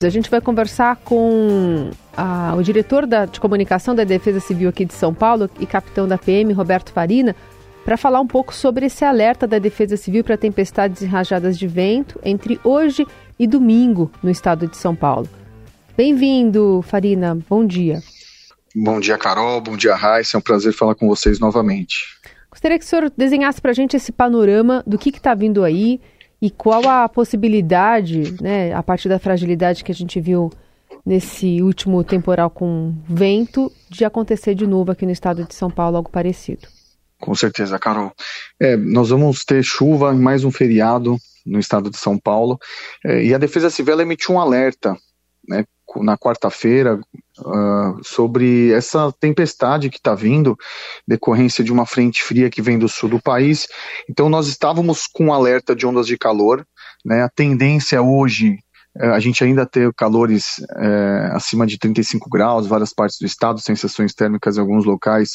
A gente vai conversar com a, o diretor da, de comunicação da Defesa Civil aqui de São Paulo e capitão da PM, Roberto Farina, para falar um pouco sobre esse alerta da Defesa Civil para tempestades e rajadas de vento entre hoje e domingo no estado de São Paulo. Bem-vindo, Farina. Bom dia. Bom dia, Carol. Bom dia, Raíssa. É um prazer falar com vocês novamente. Gostaria que o senhor desenhasse para a gente esse panorama do que está vindo aí e qual a possibilidade, né, a partir da fragilidade que a gente viu nesse último temporal com vento, de acontecer de novo aqui no estado de São Paulo algo parecido? Com certeza, Carol. É, nós vamos ter chuva em mais um feriado no estado de São Paulo é, e a Defesa Civil emitiu um alerta né, na quarta-feira uh, sobre essa tempestade que está vindo, decorrência de uma frente fria que vem do sul do país. Então, nós estávamos com um alerta de ondas de calor. Né, a tendência hoje a gente ainda ter calores é, acima de 35 graus, várias partes do estado, sensações térmicas em alguns locais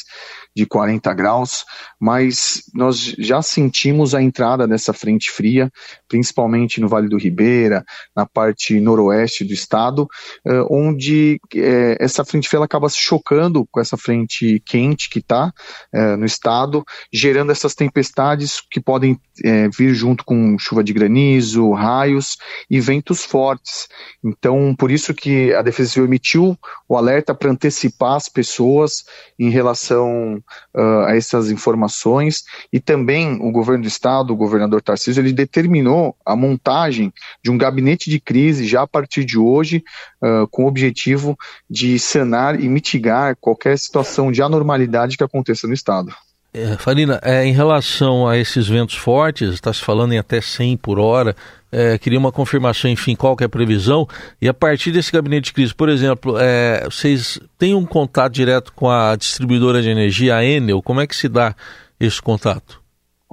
de 40 graus, mas nós já sentimos a entrada dessa frente fria, principalmente no Vale do Ribeira, na parte noroeste do estado, é, onde é, essa frente fria acaba se chocando com essa frente quente que está é, no estado, gerando essas tempestades que podem é, vir junto com chuva de granizo, raios e ventos fortes fortes. Então, por isso que a Defesa Civil emitiu o alerta para antecipar as pessoas em relação uh, a essas informações e também o governo do estado, o governador Tarcísio, ele determinou a montagem de um gabinete de crise já a partir de hoje, uh, com o objetivo de sanar e mitigar qualquer situação de anormalidade que aconteça no estado. É, Farina, é, em relação a esses ventos fortes, está se falando em até 100 por hora, é, queria uma confirmação, enfim, qual que é a previsão, e a partir desse gabinete de crise, por exemplo, é, vocês têm um contato direto com a distribuidora de energia, a Enel, como é que se dá esse contato?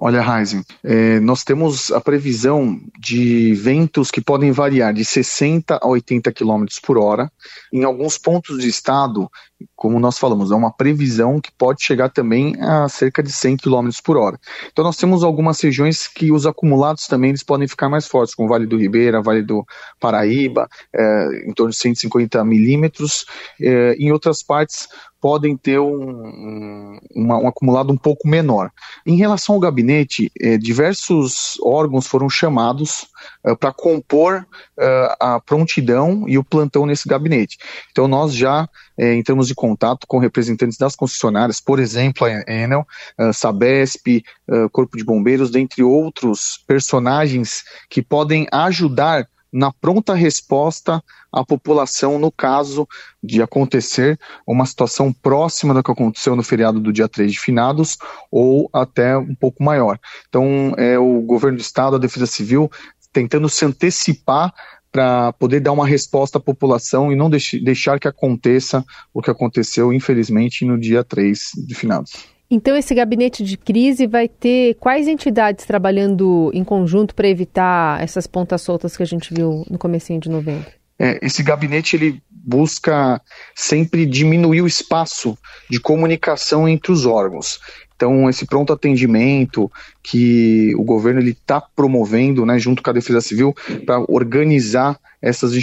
Olha, Heisen, é, nós temos a previsão de ventos que podem variar de 60 a 80 km por hora. Em alguns pontos do estado, como nós falamos, é uma previsão que pode chegar também a cerca de 100 km por hora. Então nós temos algumas regiões que os acumulados também eles podem ficar mais fortes, como Vale do Ribeira, Vale do Paraíba, é, em torno de 150 milímetros. É, em outras partes podem ter um, uma, um, acumulado um pouco menor. Em relação ao gabinete, eh, diversos órgãos foram chamados eh, para compor eh, a prontidão e o plantão nesse gabinete. Então, nós já entramos em contato com representantes das concessionárias, por exemplo, a Enel, Sabesp, Corpo de Bombeiros, dentre outros personagens que podem ajudar na pronta resposta à população no caso de acontecer uma situação próxima do que aconteceu no feriado do dia 3 de finados ou até um pouco maior. Então, é o governo do estado, a Defesa Civil, tentando se antecipar para poder dar uma resposta à população e não deixar que aconteça o que aconteceu, infelizmente, no dia 3 de finados. Então, esse gabinete de crise vai ter quais entidades trabalhando em conjunto para evitar essas pontas soltas que a gente viu no comecinho de novembro? É, esse gabinete ele busca sempre diminuir o espaço de comunicação entre os órgãos. Então, esse pronto atendimento que o governo está promovendo, né, junto com a Defesa Civil, para organizar essas,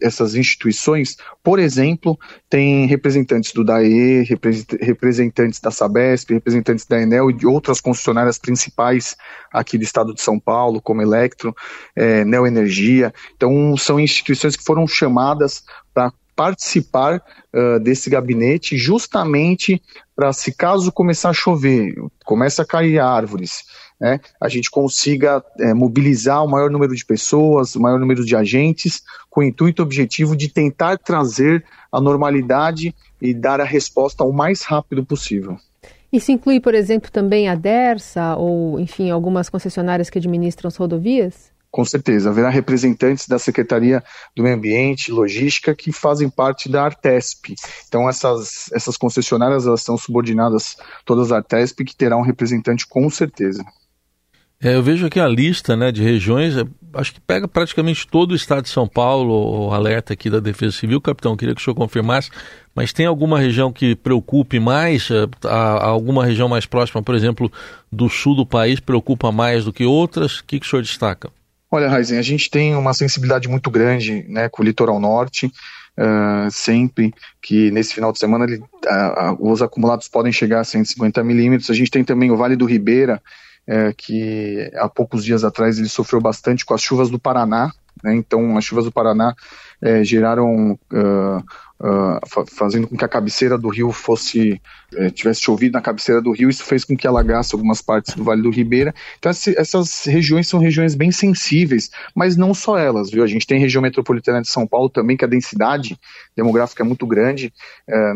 essas instituições, por exemplo, tem representantes do DAE, representantes da Sabesp, representantes da Enel e de outras concessionárias principais aqui do estado de São Paulo, como Electro, é, Neoenergia. Então, são instituições que foram chamadas para participar uh, desse gabinete justamente para se caso começar a chover, comece a cair árvores, né, a gente consiga é, mobilizar o maior número de pessoas, o maior número de agentes, com o intuito objetivo de tentar trazer a normalidade e dar a resposta o mais rápido possível. Isso inclui, por exemplo, também a DERSA ou, enfim, algumas concessionárias que administram as rodovias? Com certeza, haverá representantes da Secretaria do Meio Ambiente, Logística, que fazem parte da Artesp. Então, essas, essas concessionárias elas estão subordinadas todas à Artesp, que terá um representante com certeza. É, eu vejo aqui a lista né, de regiões, é, acho que pega praticamente todo o estado de São Paulo, o alerta aqui da Defesa Civil, capitão, queria que o senhor confirmasse, mas tem alguma região que preocupe mais, é, alguma região mais próxima, por exemplo, do sul do país, preocupa mais do que outras? O que, que o senhor destaca? Olha, Raizen, a gente tem uma sensibilidade muito grande né, com o litoral norte. Uh, sempre que nesse final de semana ele, uh, os acumulados podem chegar a 150 milímetros. A gente tem também o Vale do Ribeira, eh, que há poucos dias atrás ele sofreu bastante com as chuvas do Paraná. Né, então, as chuvas do Paraná eh, geraram uh, fazendo com que a cabeceira do rio fosse eh, tivesse chovido na cabeceira do rio, isso fez com que alagasse algumas partes do Vale do Ribeira. Então essas regiões são regiões bem sensíveis, mas não só elas, viu? A gente tem região metropolitana de São Paulo também que a densidade demográfica é muito grande eh,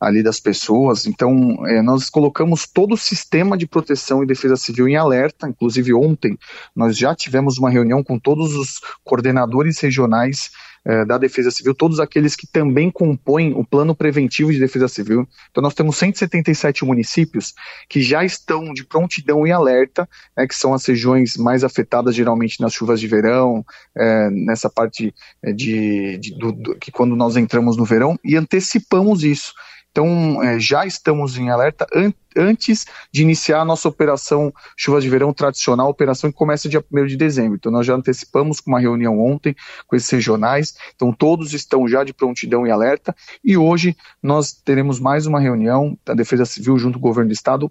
ali das pessoas. Então eh, nós colocamos todo o sistema de proteção e defesa civil em alerta. Inclusive ontem nós já tivemos uma reunião com todos os coordenadores regionais é, da Defesa Civil, todos aqueles que também compõem o plano preventivo de defesa civil. Então nós temos 177 municípios que já estão de prontidão e alerta, né, que são as regiões mais afetadas geralmente nas chuvas de verão, é, nessa parte é, de, de do, do, que quando nós entramos no verão, e antecipamos isso. Então, é, já estamos em alerta an antes de iniciar a nossa operação Chuvas de Verão tradicional, operação que começa dia 1 de dezembro. Então, nós já antecipamos com uma reunião ontem com esses regionais. Então, todos estão já de prontidão e alerta. E hoje nós teremos mais uma reunião da Defesa Civil junto com o Governo do Estado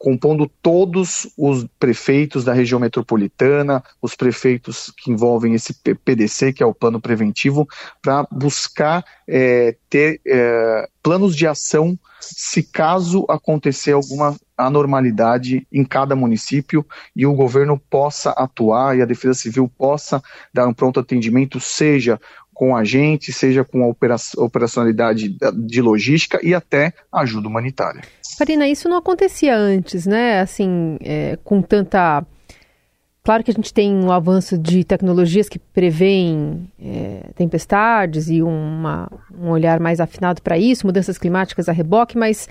compondo todos os prefeitos da região metropolitana, os prefeitos que envolvem esse PDC, que é o plano preventivo, para buscar é, ter é, planos de ação se caso acontecer alguma anormalidade em cada município e o governo possa atuar e a Defesa Civil possa dar um pronto atendimento, seja com a gente, seja com a operacionalidade de logística e até ajuda humanitária. Farina, isso não acontecia antes, né? Assim, é, com tanta. Claro que a gente tem um avanço de tecnologias que prevêem é, tempestades e uma, um olhar mais afinado para isso, mudanças climáticas a reboque, mas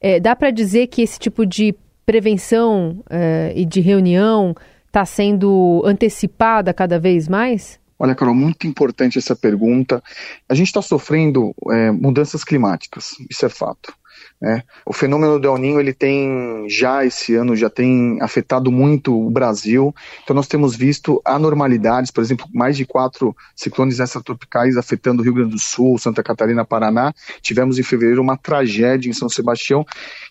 é, dá para dizer que esse tipo de prevenção é, e de reunião está sendo antecipada cada vez mais? Olha, Carol, muito importante essa pergunta. A gente está sofrendo é, mudanças climáticas, isso é fato. Né? O fenômeno do El Ninho ele tem já esse ano já tem afetado muito o Brasil. Então nós temos visto anormalidades, por exemplo, mais de quatro ciclones extratropicais afetando o Rio Grande do Sul, Santa Catarina, Paraná. Tivemos em fevereiro uma tragédia em São Sebastião.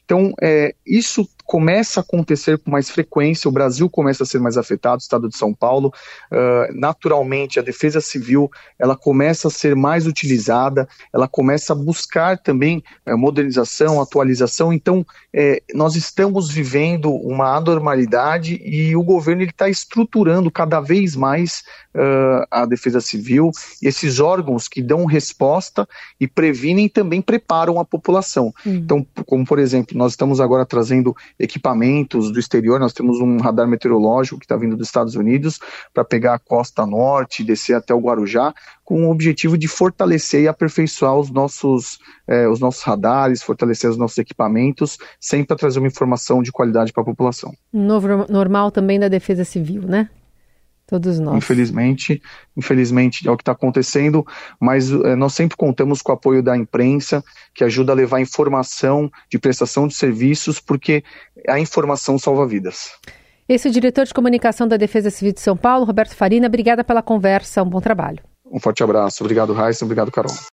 Então é, isso começa a acontecer com mais frequência, o Brasil começa a ser mais afetado, o estado de São Paulo, uh, naturalmente a defesa civil ela começa a ser mais utilizada, ela começa a buscar também uh, modernização, atualização, então uh, nós estamos vivendo uma anormalidade e o governo está estruturando cada vez mais a defesa civil e esses órgãos que dão resposta e previnem também preparam a população. Hum. Então, como por exemplo, nós estamos agora trazendo equipamentos do exterior. Nós temos um radar meteorológico que está vindo dos Estados Unidos para pegar a costa norte, descer até o Guarujá, com o objetivo de fortalecer e aperfeiçoar os nossos, eh, os nossos radares, fortalecer os nossos equipamentos, sempre para trazer uma informação de qualidade para a população. Novo normal também da Defesa Civil, né? Todos nós. Infelizmente, infelizmente é o que está acontecendo, mas é, nós sempre contamos com o apoio da imprensa, que ajuda a levar informação de prestação de serviços, porque a informação salva vidas. Esse é o diretor de comunicação da Defesa Civil de São Paulo, Roberto Farina. Obrigada pela conversa, um bom trabalho. Um forte abraço. Obrigado, Raíssa. Obrigado, Carol.